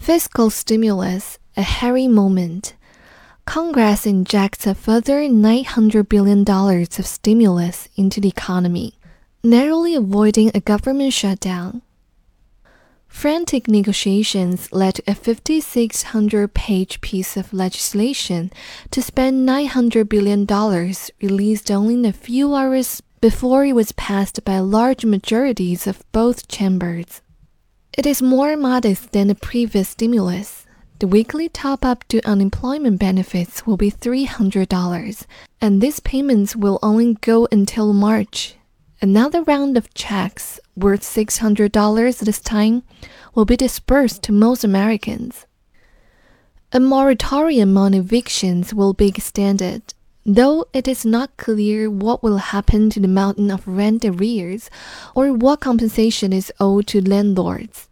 Fiscal stimulus, a hairy moment. Congress injects a further $900 billion of stimulus into the economy, narrowly avoiding a government shutdown. Frantic negotiations led to a 5,600 page piece of legislation to spend $900 billion, released only a few hours before it was passed by large majorities of both chambers. It is more modest than the previous stimulus. The weekly top up to unemployment benefits will be $300, and these payments will only go until March. Another round of checks, worth $600 this time, will be dispersed to most Americans. A moratorium on evictions will be extended, though it is not clear what will happen to the mountain of rent arrears or what compensation is owed to landlords.